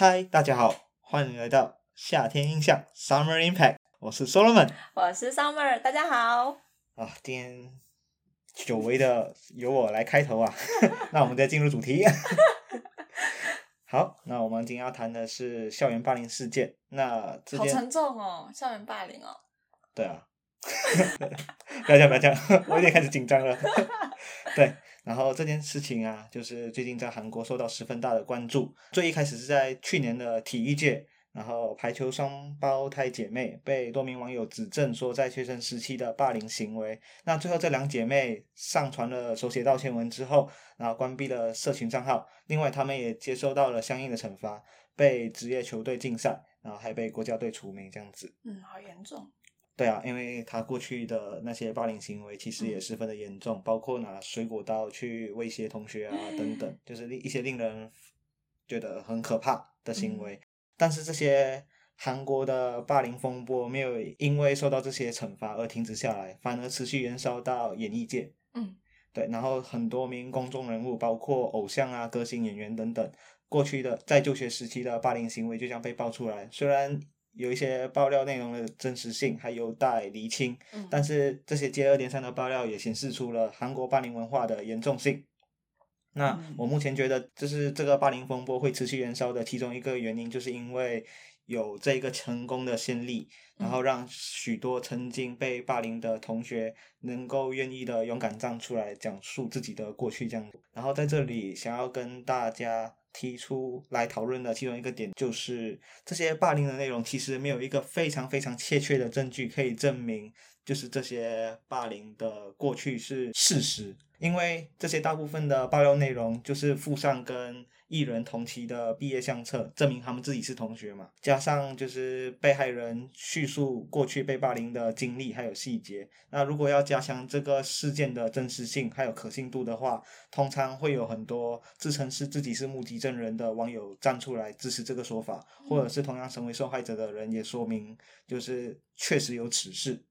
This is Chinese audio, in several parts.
嗨，大家好，欢迎来到夏天印象 Summer Impact，我是 Solomon 我是 Summer，大家好。啊。今天久违的由我来开头啊，那我们再进入主题。好，那我们今天要谈的是校园霸凌事件。那好沉重哦，校园霸凌哦。对啊，不要这样，不要这样，我有点开始紧张了。对，然后这件事情啊，就是最近在韩国受到十分大的关注。最一开始是在去年的体育界，然后排球双胞胎姐妹被多名网友指证说在学生时期的霸凌行为。那最后这两姐妹上传了手写道歉文之后，然后关闭了社群账号。另外，她们也接受到了相应的惩罚，被职业球队禁赛，然后还被国家队除名这样子。嗯，好严重。对啊，因为他过去的那些霸凌行为其实也十分的严重，包括拿水果刀去威胁同学啊等等，就是令一些令人觉得很可怕的行为。但是这些韩国的霸凌风波没有因为受到这些惩罚而停止下来，反而持续燃烧到演艺界。嗯，对，然后很多名公众人物，包括偶像啊、歌星、演员等等，过去的在就学时期的霸凌行为就将被爆出来。虽然有一些爆料内容的真实性还有待厘清，嗯但是这些接二连三的爆料也显示出了韩国霸凌文化的严重性。那嗯我目前觉得，就是这个霸凌风波会持续燃烧的其中一个原因，就是因为有这个成功的先例，然后让许多曾经被霸凌的同学能够愿意的勇敢站出来讲述自己的过去这样子。然后在这里想要跟大家提出来讨论的其中一个点，就是这些霸凌的内容其实没有一个非常非常确切的证据可以证明，就是这些霸凌的过去是事实。因为这些大部分的爆料内容就是附上跟艺人同期的毕业相册，证明他们自己是同学嘛，加上就是被害人叙述过去被霸凌的经历还有细节。那如果要加强这个事件的真实性还有可信度的话，通常会有很多自称是自己是目击证人的网友站出来支持这个说法，或者是同样成为受害者的人也说明就是确实有此事。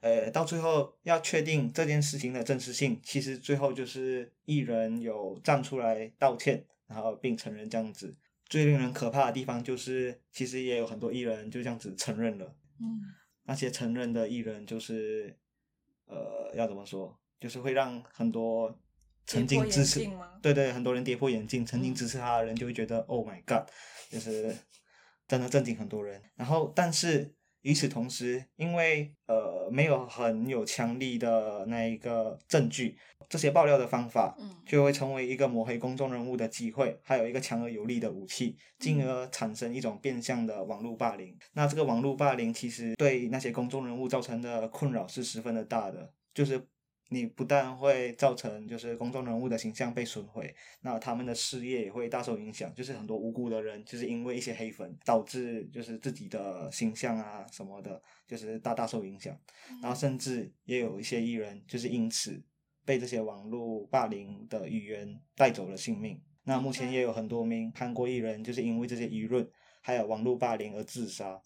呃，到最后要确定这件事情的真实性，其实最后就是艺人有站出来道歉，然后并承认这样子。最令人可怕的地方就是，其实也有很多艺人就这样子承认了。嗯那些承认的艺人，就是呃，要怎么说，就是会让很多曾经支持对对，很多人跌破眼镜，曾经嗯支持他的人就会觉得、Oh my God，就是真的震惊很多人。然后，但是与此同时，因为呃没有很有强力的那一个证据，这些爆料的方法，嗯就会成为一个抹黑公众人物的机会，还有一个强而有力的武器，进嗯而产生一种变相的网络霸凌。那这个网络霸凌其实对那些公众人物造成的困扰是十分的大的，就是你不但会造成就是公众人物的形象被损毁，那他们的事业也会大受影响，就是很多无辜的人就是因为一些黑粉导致就是自己的形象啊什么的，就是大大受影响。然后甚至也有一些艺人就是因此被这些网络霸凌的语言带走了性命。那目前也有很多名韩国艺人就是因为这些舆论还有网络霸凌而自杀，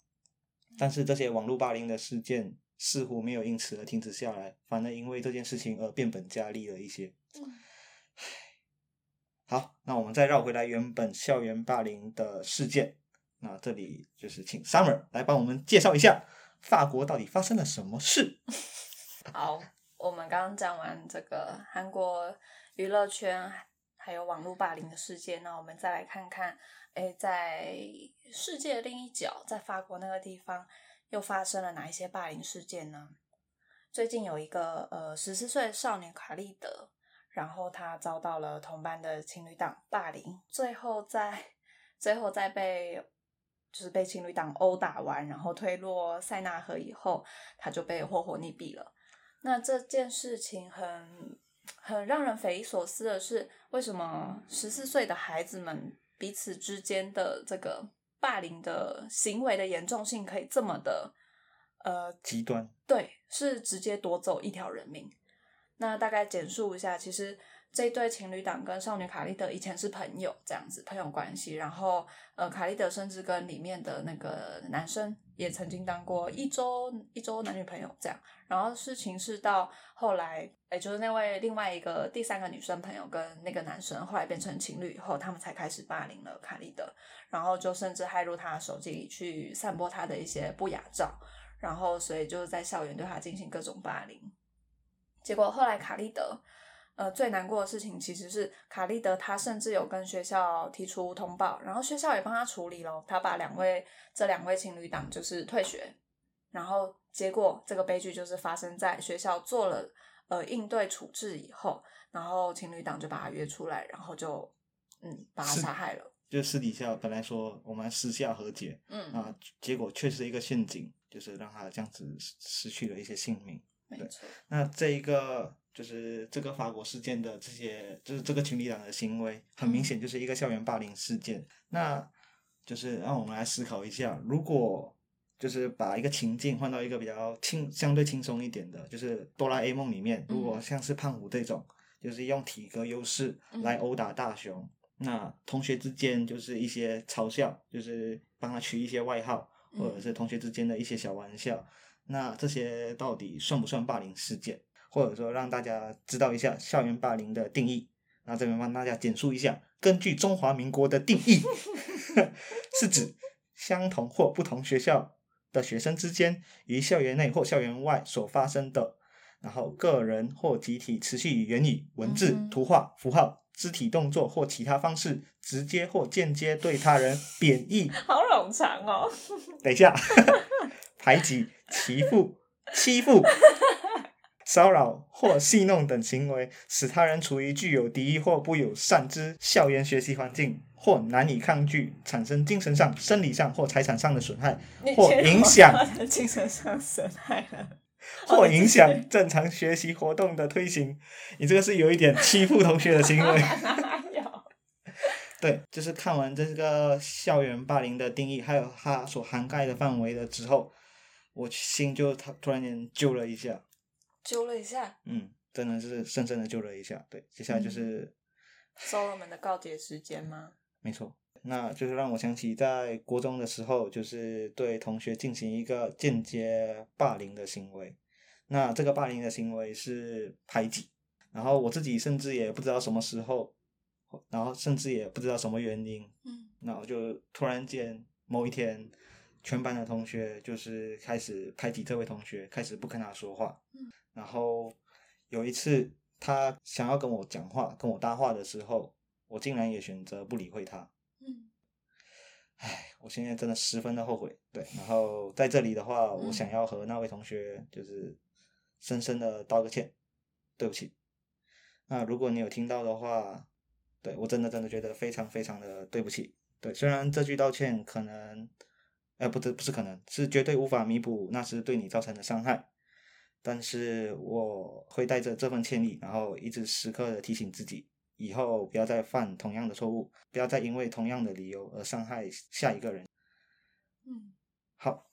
但是这些网络霸凌的事件似乎没有因此而停止下来，反而因为这件事情而变本加厉了一些。嗯好，那我们再绕回来原本校园霸凌的事件。那这里就是请 Summer 来帮我们介绍一下法国到底发生了什么事。好，我们刚刚讲完这个韩国娱乐圈还有网络霸凌的事件，那我们再来看看，哎，在世界另一角，在法国那个地方又发生了哪一些霸凌事件呢？最近有一个呃十四岁的少年卡利德，然后他遭到了同班的情侣党霸凌，最后在最后在被就是被情侣党殴打完，然后推落塞纳河以后，他就被活活溺毙了。那这件事情很很让人匪夷所思的是，为什么十四岁的孩子们彼此之间的这个霸凌的行为的严重性可以这么的呃极端，对，是直接夺走一条人命。那大概简述一下，其实这对情侣档跟少女卡莉德以前是朋友，这样子朋友关系。然后呃，卡莉德甚至跟里面的那个男生也曾经当过一周一周男女朋友这样。然后事情是到后来，哎，就是那位另外一个第三个女生朋友跟那个男生后来变成情侣以后，他们才开始霸凌了卡莉德，然后就甚至骇入他的手机里去散播他的一些不雅照，然后所以就是在校园对他进行各种霸凌。结果后来卡莉德，呃，最难过的事情其实是卡利德，他甚至有跟学校提出通报，然后学校也帮他处理了，他把两位这两位情侣档就是退学，然后结果这个悲剧就是发生在学校做了呃应对处置以后，然后情侣档就把他约出来，然后就嗯把他杀害了。就私底下本来说我们私下和解，嗯，啊，结果却是一个陷阱，就是让他这样子失去了一些性命。没错。那这一个就是这个法国事件的这些，就是这个群体党的行为，很明显就是一个校园霸凌事件。那就是让我们来思考一下，如果就是把一个情境换到一个比较轻、相对轻松一点的，就是哆啦 A 梦里面，如果像是胖虎这种，就是用体格优势来殴打大雄，那同学之间就是一些嘲笑，就是帮他取一些外号，或者是同学之间的一些小玩笑。那这些到底算不算霸凌事件？或者说让大家知道一下校园霸凌的定义？那这边帮大家简述一下，根据中华民国的定义，是指相同或不同学校的学生之间于校园内或校园外所发生的，然后个人或集体持续以言语、文字、图画、符号、肢体动作或其他方式，直接或间接对他人贬义。好冗长哦。等一下，排挤。欺负、欺负、骚扰或戏弄等行为，使他人处于具有敌意或不友善之校园学习环境，或难以抗拒，产生精神上、生理上或财产上的损害，或影响精神上损害了，或 影响正常学习活动的推行。你这个是有一点欺负同学的行为。对，就是看完这个校园霸凌的定义，还有它所涵盖的范围的之后。我心就突突然间揪了一下，揪了一下，嗯，真的是深深的揪了一下。对，接下来就是收了们的告别时间吗？没错，那就是让我想起在国中的时候，就是对同学进行一个间接霸凌的行为。那这个霸凌的行为是排挤，然后我自己甚至也不知道什么时候，然后甚至也不知道什么原因，嗯，那我就突然间某一天。全班的同学就是开始排挤这位同学，开始不跟他说话。嗯，然后有一次他想要跟我讲话、跟我搭话的时候，我竟然也选择不理会他。嗯，唉，我现在真的十分的后悔。对，然后在这里的话，我想要和那位同学就是深深的道个歉，对不起。那如果你有听到的话，对我真的真的觉得非常非常的对不起。对，虽然这句道歉可能。哎，不，这不是可能，是绝对无法弥补那时对你造成的伤害。但是我会带着这份歉意，然后一直时刻的提醒自己，以后不要再犯同样的错误，不要再因为同样的理由而伤害下一个人。嗯，好，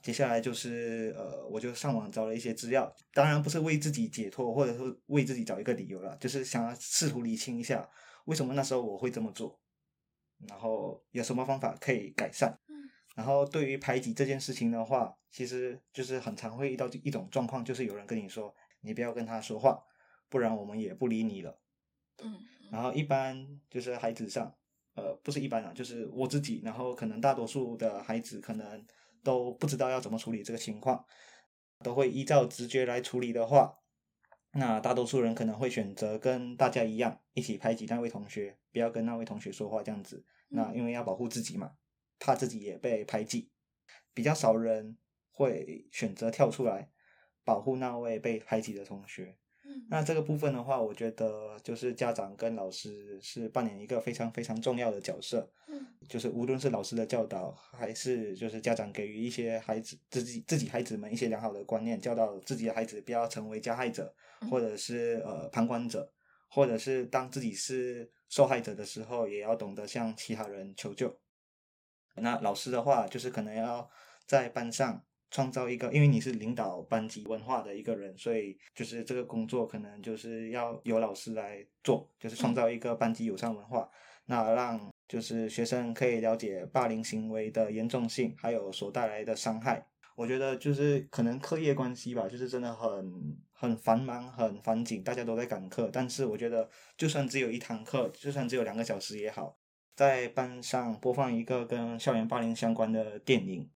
接下来就是呃，我就上网找了一些资料，当然不是为自己解脱，或者说为自己找一个理由了，就是想要试图理清一下，为什么那时候我会这么做，然后有什么方法可以改善。然后对于排挤这件事情的话，其实就是很常会遇到一种状况，就是有人跟你说，你不要跟他说话，不然我们也不理你了。嗯。然后一般就是孩子上，呃，不是一般啊，就是我自己，然后可能大多数的孩子可能都不知道要怎么处理这个情况，都会依照直觉来处理的话，那大多数人可能会选择跟大家一样，一起排挤那位同学，不要跟那位同学说话这样子。那因为要保护自己嘛。怕自己也被排挤，比较少人会选择跳出来保护那位被排挤的同学。嗯，那这个部分的话，我觉得就是家长跟老师是扮演一个非常非常重要的角色。嗯，就是无论是老师的教导，还是就是家长给予一些孩子自己自己孩子们一些良好的观念，教导自己的孩子不要成为加害者，或者是呃旁观者，或者是当自己是受害者的时候，也要懂得向其他人求救。那老师的话，就是可能要在班上创造一个，因为你是领导班级文化的一个人，所以就是这个工作可能就是要由老师来做，就是创造一个班级友善文化，那让就是学生可以了解霸凌行为的严重性，还有所带来的伤害。我觉得就是可能课业关系吧，就是真的很很繁忙、很繁紧，大家都在赶课。但是我觉得，就算只有一堂课，就算只有两个小时也好，在班上播放一个跟校园霸凌相关的电影。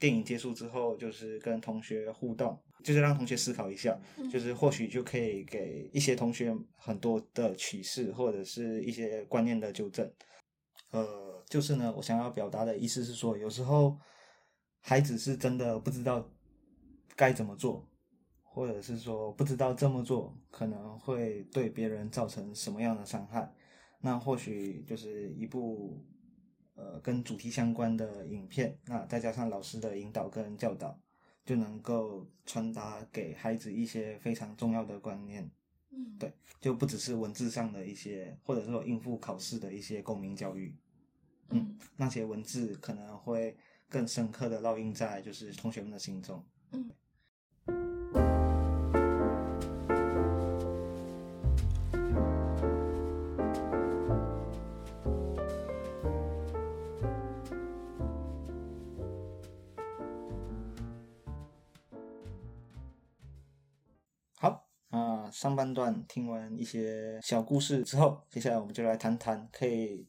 电影结束之后，就是跟同学互动，就是让同学思考一下，就是或许就可以给一些同学很多的启示，或者是一些观念的纠正。呃，就是呢，我想要表达的意思是说，有时候孩子是真的不知道该怎么做，或者是说不知道这么做可能会对别人造成什么样的伤害。那或许就是一部。呃，跟主题相关的影片，那再加上老师的引导跟教导，就能够传达给孩子一些非常重要的观念。嗯，对，就不只是文字上的一些，或者说应付考试的一些公民教育。嗯，那些文字可能会更深刻的烙印在就是同学们的心中。嗯。上半段听完一些小故事之后，接下来我们就来谈谈可以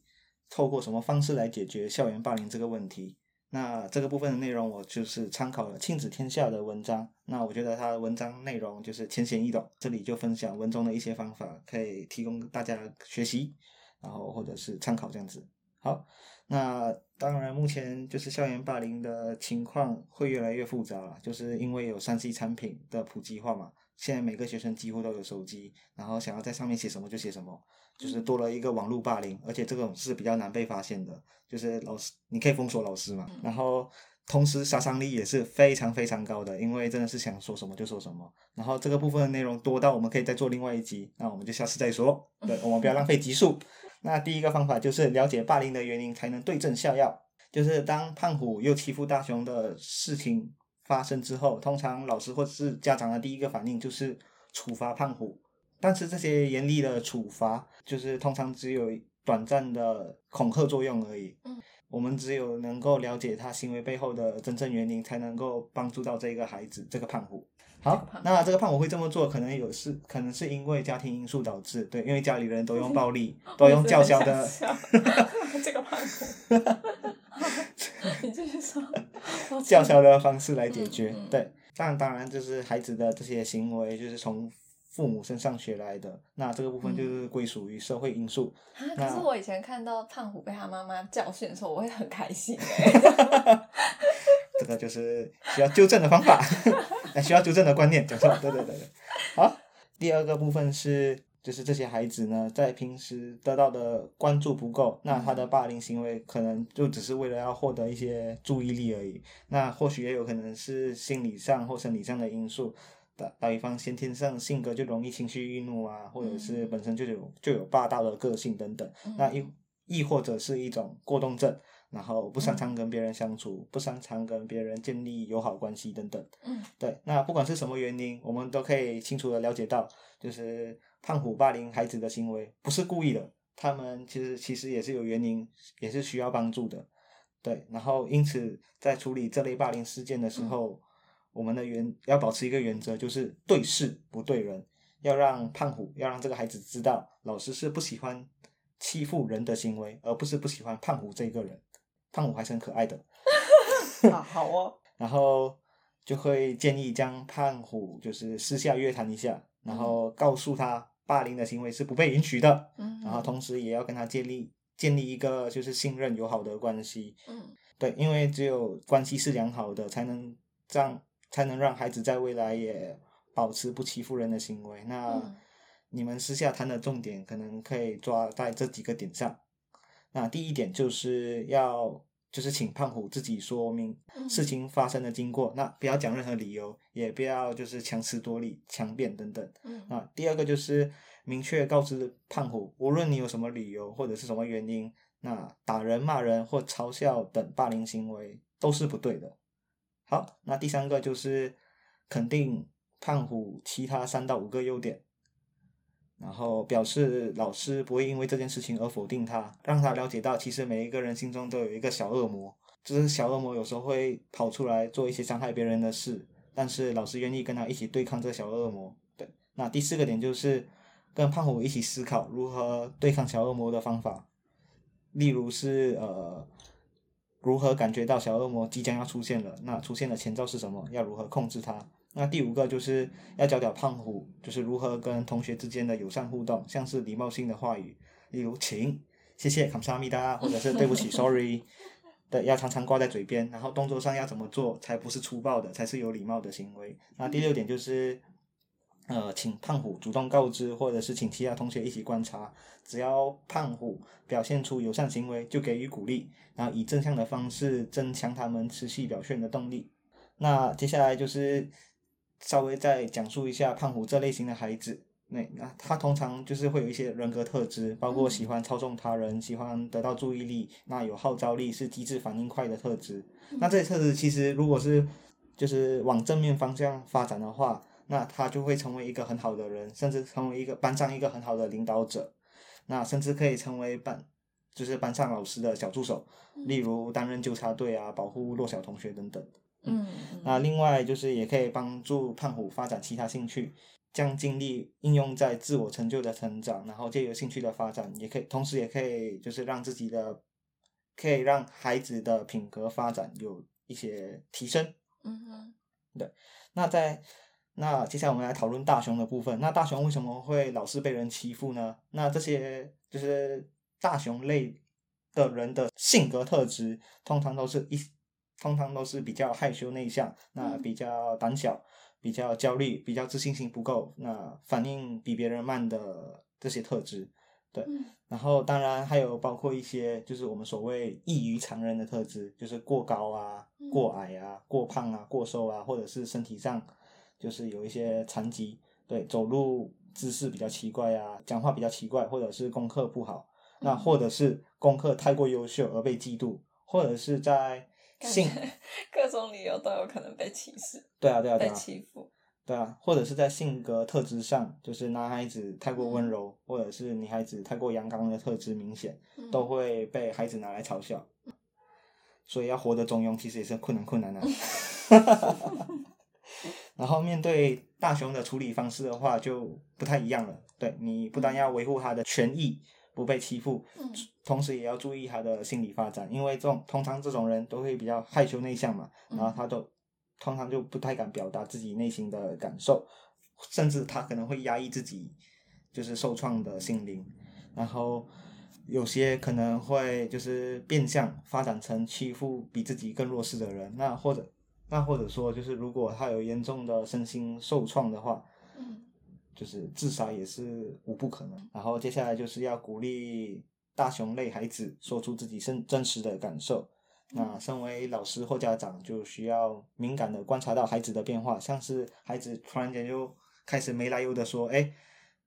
透过什么方式来解决校园霸凌这个问题。那这个部分的内容，我就是参考了亲子天下的文章。那我觉得它的文章内容就是浅显易懂，这里就分享文中的一些方法，可以提供大家学习，然后或者是参考这样子。好，那当然目前就是校园霸凌的情况会越来越复杂了，就是因为有三 C 产品的普及化嘛。现在每个学生几乎都有手机，然后想要在上面写什么就写什么，就是多了一个网络霸凌，而且这种是比较难被发现的，就是老师你可以封锁老师嘛，然后同时杀伤力也是非常非常高的，因为真的是想说什么就说什么，然后这个部分的内容多到我们可以再做另外一集，那我们就下次再说，对，我们不要浪费集数。那第一个方法就是了解霸凌的原因，才能对症下药，就是当胖虎又欺负大雄的事情。发生之后，通常老师或者是家长的第一个反应就是处罚胖虎，但是这些严厉的处罚就是通常只有短暂的恐吓作用而已。嗯，我们只有能够了解他行为背后的真正原因，才能够帮助到这个孩子，这个胖虎。好，那这个胖虎会这么做，可能有是可能是因为家庭因素导致，对，因为家里人都用暴力，都用叫嚣的。这个胖虎。你继续说。叫嚣的方式来解决，对，但当然就是孩子的这些行为就是从父母身上学来的，那这个部分就是归属于社会因素。可是我以前看到胖虎被他妈妈教训的时候，我会很开心。这个就是需要纠正的方法，需要纠正的观念，讲错，对对对对。好，第二个部分是。就是这些孩子呢，在平时得到的关注不够，那他的霸凌行为可能就只是为了要获得一些注意力而已。那或许也有可能是心理上或生理上的因素，打打比方先天上性格就容易情绪易怒啊，或者是本身就有就有霸道的个性等等。那亦亦或者是一种过动症，然后不擅长跟别人相处，不擅长跟别人建立友好关系等等。嗯，对。那不管是什么原因，我们都可以清楚的了解到，就是。胖虎霸凌孩子的行为不是故意的，他们其实其实也是有原因，也是需要帮助的，对。然后因此在处理这类霸凌事件的时候，我们的原要保持一个原则，就是对事不对人，要让胖虎要让这个孩子知道，老师是不喜欢欺负人的行为，而不是不喜欢胖虎这个人。胖虎还是很可爱的，好哦。然后就会建议将胖虎就是私下约谈一下，然后告诉他。霸凌的行为是不被允许的，嗯，然后同时也要跟他建立建立一个就是信任友好的关系，嗯，对，因为只有关系是良好的，才能让才能让孩子在未来也保持不欺负人的行为。那你们私下谈的重点可能可以抓在这几个点上。那第一点就是要。就是请胖虎自己说明事情发生的经过，那不要讲任何理由，也不要就是强词夺理、强辩等等。啊，第二个就是明确告知胖虎，无论你有什么理由或者是什么原因，那打人、骂人或嘲笑等霸凌行为都是不对的。好，那第三个就是肯定胖虎其他三到五个优点，然后表示老师不会因为这件事情而否定他，让他了解到其实每一个人心中都有一个小恶魔，就是小恶魔有时候会跑出来做一些伤害别人的事，但是老师愿意跟他一起对抗这小恶魔。对，那第四个点就是跟胖虎一起思考如何对抗小恶魔的方法，例如是呃。如何感觉到小恶魔即将要出现了？那出现的前兆是什么？要如何控制它？那第五个就是要教教胖虎就是如何跟同学之间的友善互动像是礼貌性的话语例如请谢谢卡萨米达或者是对不起 sorry 的要常常挂在嘴边然后动作上要怎么做才不是粗暴的才是有礼貌的行为。那第六点就是呃请胖虎主动告知或者是请其他同学一起观察。只要胖虎表现出友善行为就给予鼓励然后以正向的方式增强他们持续表现的动力。那接下来就是稍微再讲述一下胖虎这类型的孩子。那那他通常就是会有一些人格特质，包括喜欢操纵他人，喜欢得到注意力，那有号召力，是机智反应快的特质。那这些特质其实如果是就是往正面方向发展的话。那他就会成为一个很好的人，甚至成为一个班上一个很好的领导者，那甚至可以成为班，就是班上老师的小助手，例如担任纠察队啊，保护弱小同学等等。嗯，那另外就是也可以帮助胖虎发展其他兴趣，将精力应用在自我成就的成长，然后借由兴趣的发展，也可以同时也可以就是让自己的，可以让孩子的品格发展有一些提升。嗯哼，对，那在。那接下来我们来讨论大雄的部分。那大雄为什么会老是被人欺负呢？那这些就是大雄类的人的性格特质，通常都是一，通常都是比较害羞内向，那比较胆小，比较焦虑，比较自信心不够，那反应比别人慢的这些特质。对，然后当然还有包括一些就是我们所谓异于常人的特质，就是过高啊、过矮啊、过胖啊、过瘦啊，或者是身体上。就是有一些残疾，对，走路姿势比较奇怪啊，讲话比较奇怪，或者是功课不好，那或者是功课太过优秀而被嫉妒，或者是在性 各种理由都有可能被歧视。对啊，对啊，对啊。被欺负。对啊，或者是在性格特质上，就是男孩子太过温柔，或者是女孩子太过阳刚的特质明显，都会被孩子拿来嘲笑。所以要活得中庸，其实也是困难困难的。然后面对大雄的处理方式的话，就不太一样了。对你不但要维护他的权益不被欺负，同时也要注意他的心理发展，因为这种通常这种人都会比较害羞内向嘛，然后他都通常就不太敢表达自己内心的感受，甚至他可能会压抑自己就是受创的心灵，然后有些可能会就是变相发展成欺负比自己更弱势的人，那或者。那或者说，就是如果他有严重的身心受创的话，嗯，就是自杀也是无不可能。然后接下来就是要鼓励大熊类孩子说出自己真真实的感受。那身为老师或家长，就需要敏感的观察到孩子的变化，像是孩子突然间就开始没来由的说，哎，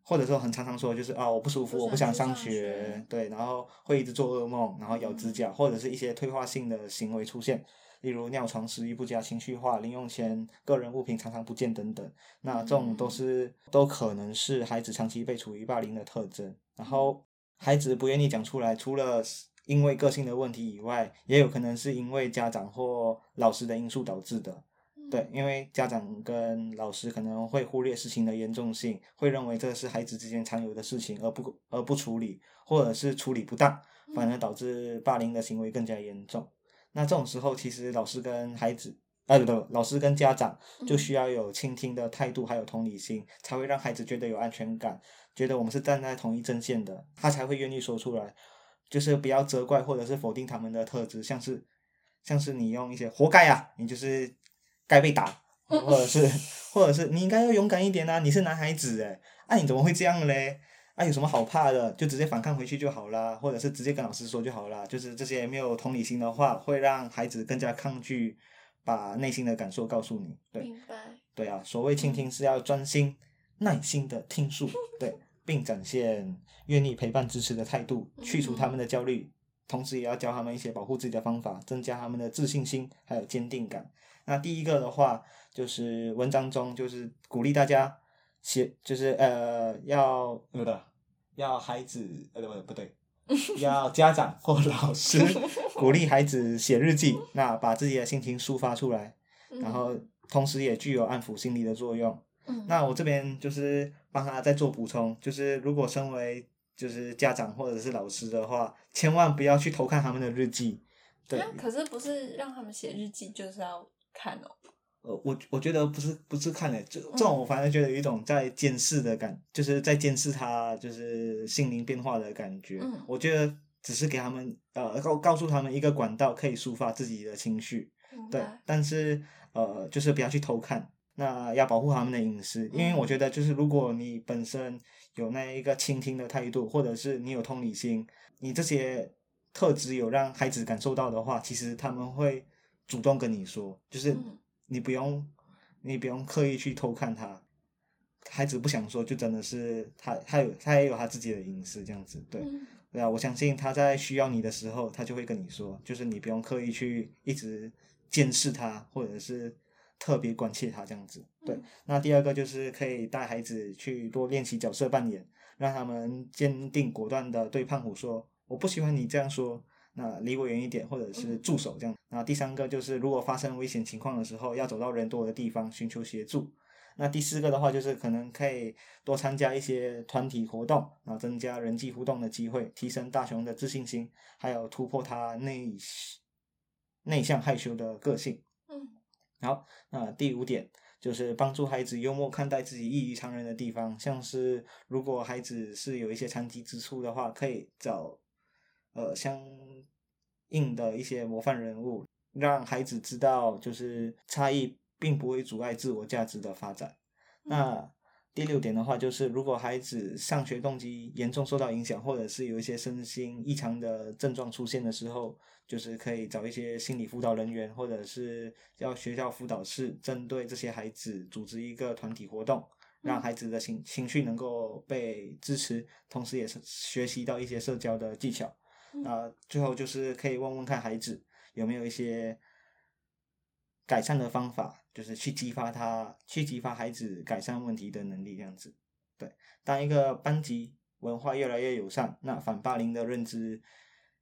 或者说很常常说，就是啊我不舒服，我不想上学，对，然后会一直做噩梦，然后咬指甲，或者是一些退化性的行为出现。例如尿床、食欲不佳、情绪化、零用钱、个人物品常常不见等等，那这种都是都可能是孩子长期被处于霸凌的特征。然后孩子不愿意讲出来，除了因为个性的问题以外，也有可能是因为家长或老师的因素导致的。对，因为家长跟老师可能会忽略事情的严重性，会认为这是孩子之间常有的事情，而不而不处理，或者是处理不当，反而导致霸凌的行为更加严重。那这种时候，其实老师跟孩子，哎，不对，老师跟家长就需要有倾听的态度，还有同理心，才会让孩子觉得有安全感，觉得我们是站在同一阵线的，他才会愿意说出来。就是不要责怪或者是否定他们的特质，像是像是你用一些“活该啊”，你就是该被打，或者是或者是你应该要勇敢一点啊，你是男孩子哎，啊你怎么会这样嘞？啊，有什么好怕的？就直接反抗回去就好啦，或者是直接跟老师说就好啦。就是这些没有同理心的话，会让孩子更加抗拒把内心的感受告诉你。对，明白。对啊，所谓倾听是要专心、耐心的听述，对，并展现愿意陪伴、支持的态度，去除他们的焦虑，同时也要教他们一些保护自己的方法，增加他们的自信心还有坚定感。那第一个的话，就是文章中就是鼓励大家写，就是呃要有的要孩子呃不不对，要家长或老师 鼓励孩子写日记，那把自己的心情抒发出来，然后同时也具有安抚心理的作用。嗯，那我这边就是帮他再做补充，就是如果身为就是家长或者是老师的话，千万不要去偷看他们的日记。对，可是不是让他们写日记就是要看哦？呃，我我觉得不是不是看的，就这种我反而觉得有一种在监视的感，就是在监视他就是心灵变化的感觉。嗯。我觉得只是给他们呃告告诉他们一个管道可以抒发自己的情绪，对，但是呃就是不要去偷看。那要保护他们的隐私，因为我觉得就是如果你本身有那一个倾听的态度，或者是你有同理心，你这些特质有让孩子感受到的话，其实他们会主动跟你说，就是嗯你不用你不用刻意去偷看他，孩子不想说，就真的是他他有他也有他自己的隐私这样子，对。嗯对啊，我相信他在需要你的时候，他就会跟你说，就是你不用刻意去一直监视他，或者是特别关切他这样子。对嗯，那第二个就是可以带孩子去多练习角色扮演，让他们坚定果断的对胖虎说：“我不喜欢你这样说，那离我远一点，或者是助手这样。”那第三个就是如果发生危险情况的时候，要走到人多的地方寻求协助。那第四个的话，就是可能可以多参加一些团体活动，然后增加人际互动的机会，提升大雄的自信心，还有突破他内内向害羞的个性。嗯好，那第五点就是帮助孩子幽默看待自己异于常人的地方，像是如果孩子是有一些残疾之处的话，可以找呃相应的一些模范人物，让孩子知道就是差异并不会阻碍自我价值的发展。那第六点的话，就是如果孩子上学动机严重受到影响，或者是有一些身心异常的症状出现的时候，就是可以找一些心理辅导人员，或者是要学校辅导室，针对这些孩子组织一个团体活动，让孩子的情情绪能够被支持，同时也是学习到一些社交的技巧。嗯那最后就是可以问问看孩子有没有一些改善的方法，就是去激发他，去激发孩子改善问题的能力，这样子。对，当一个班级文化越来越友善，那反霸凌的认知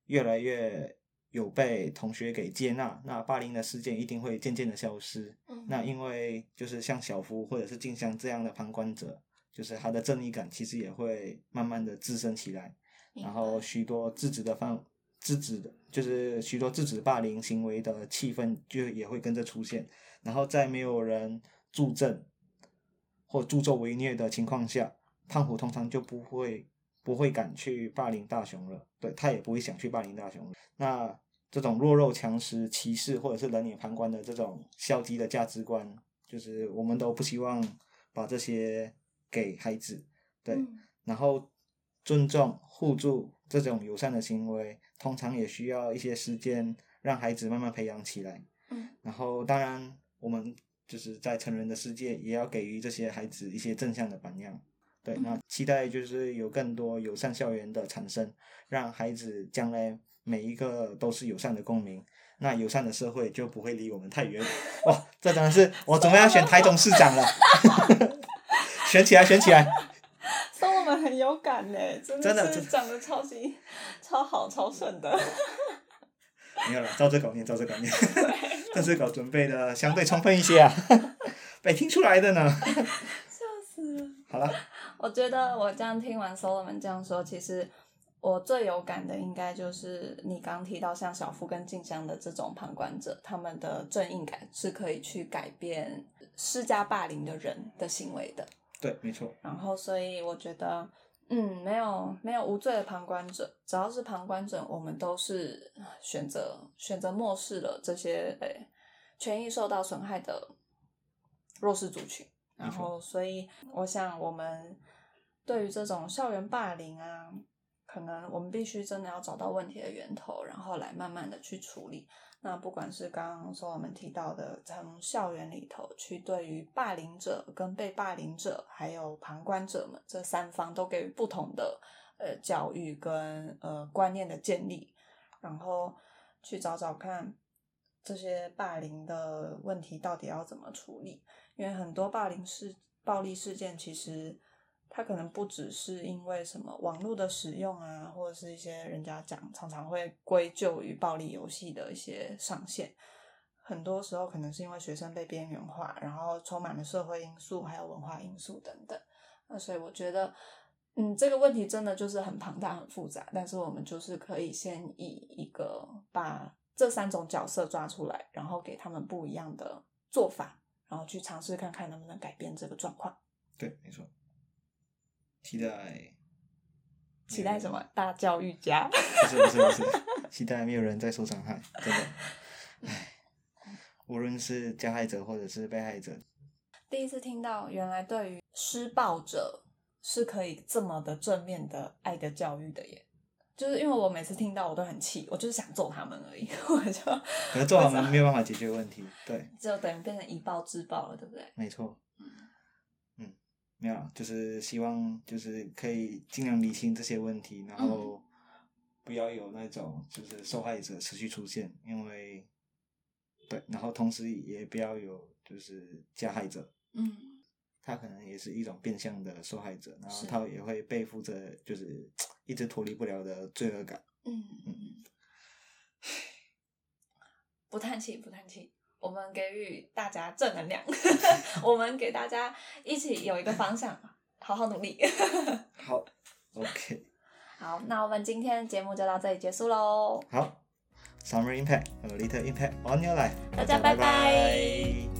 越来越有被同学给接纳，那霸凌的事件一定会渐渐的消失。嗯那因为就是像小夫或者是静香这样的旁观者，就是他的正义感其实也会慢慢的滋生起来。明然后许多制止的方制止的，就是许多制止霸凌行为的气氛就也会跟着出现，然后在没有人助阵或助纣为虐的情况下，胖虎通常就不会不会敢去霸凌大雄了，对他也不会想去霸凌大雄了。那这种弱肉强食、歧视或者是冷眼旁观的这种消极的价值观，就是我们都不希望把这些给孩子，对。嗯然后尊重、互助这种友善的行为，通常也需要一些时间让孩子慢慢培养起来。嗯然后，当然，我们就是在成人的世界，也要给予这些孩子一些正向的榜样。对，那期待就是有更多友善校园的产生，让孩子将来每一个都是友善的公民。那友善的社会就不会离我们太远。哇，这真的是我准备要选台中市长了，选起来，选起来！松我们很有感呢，真真的真是讲的超级超好超顺的。没有了，照这稿念，照这稿念。这次稿准备的相对充分一些啊，被听出来的呢。笑死了！好了，我觉得我这样听完 Solomon 这样说，其实我最有感的应该就是你刚提到像小夫跟静香的这种旁观者，他们的正义感是可以去改变施加霸凌的人的行为的。对，没错，然后，所以我觉得，嗯，没有没有无罪的旁观者，只要是旁观者，我们都是选择选择漠视了这些诶权益受到损害的弱势族群。然后，所以我想，我们对于这种校园霸凌啊，可能我们必须真的要找到问题的源头，然后来慢慢的去处理。那不管是刚刚说我们提到的，从校园里头去对于霸凌者、跟被霸凌者，还有旁观者们这三方都给予不同的呃教育跟呃观念的建立，然后去找找看这些霸凌的问题到底要怎么处理，因为很多霸凌事、暴力事件其实它可能不只是因为什么网络的使用啊，或者是一些人家讲常常会归咎于暴力游戏的一些上限。很多时候可能是因为学生被边缘化，然后充满了社会因素，还有文化因素等等。那所以我觉得，嗯，这个问题真的就是很庞大、很复杂。但是我们就是可以先以一个把这三种角色抓出来，然后给他们不一样的做法，然后去尝试看看能不能改变这个状况。对，没错。期待，期待什么？大教育家？不是不是不是，期待没有人再受伤害，真的。唉。无论是加害者或者是被害者，第一次听到原来对于施暴者是可以这么的正面的爱的教育的耶！就是因为我每次听到我都很气，我就是想揍他们而已，我就可是揍他们没有办法解决问题，对，就等于变成以暴制暴了，对不對？沒錯，嗯，沒有，就是希望就是可以尽量理清这些问题，然后不要有那种就是受害者持续出现，因为对，然后同时也不要有就是加害者，嗯，他可能也是一种变相的受害者，然后他也会背负着就是一直脱离不了的罪恶感，嗯嗯，不叹气不嘆氣，我们给予大家正能量，我们给大家一起有一个方向，好好努力，好，OK，好，那我们今天节目就到这里结束喽，好。Summer impact，a little impact on your life。大家拜拜。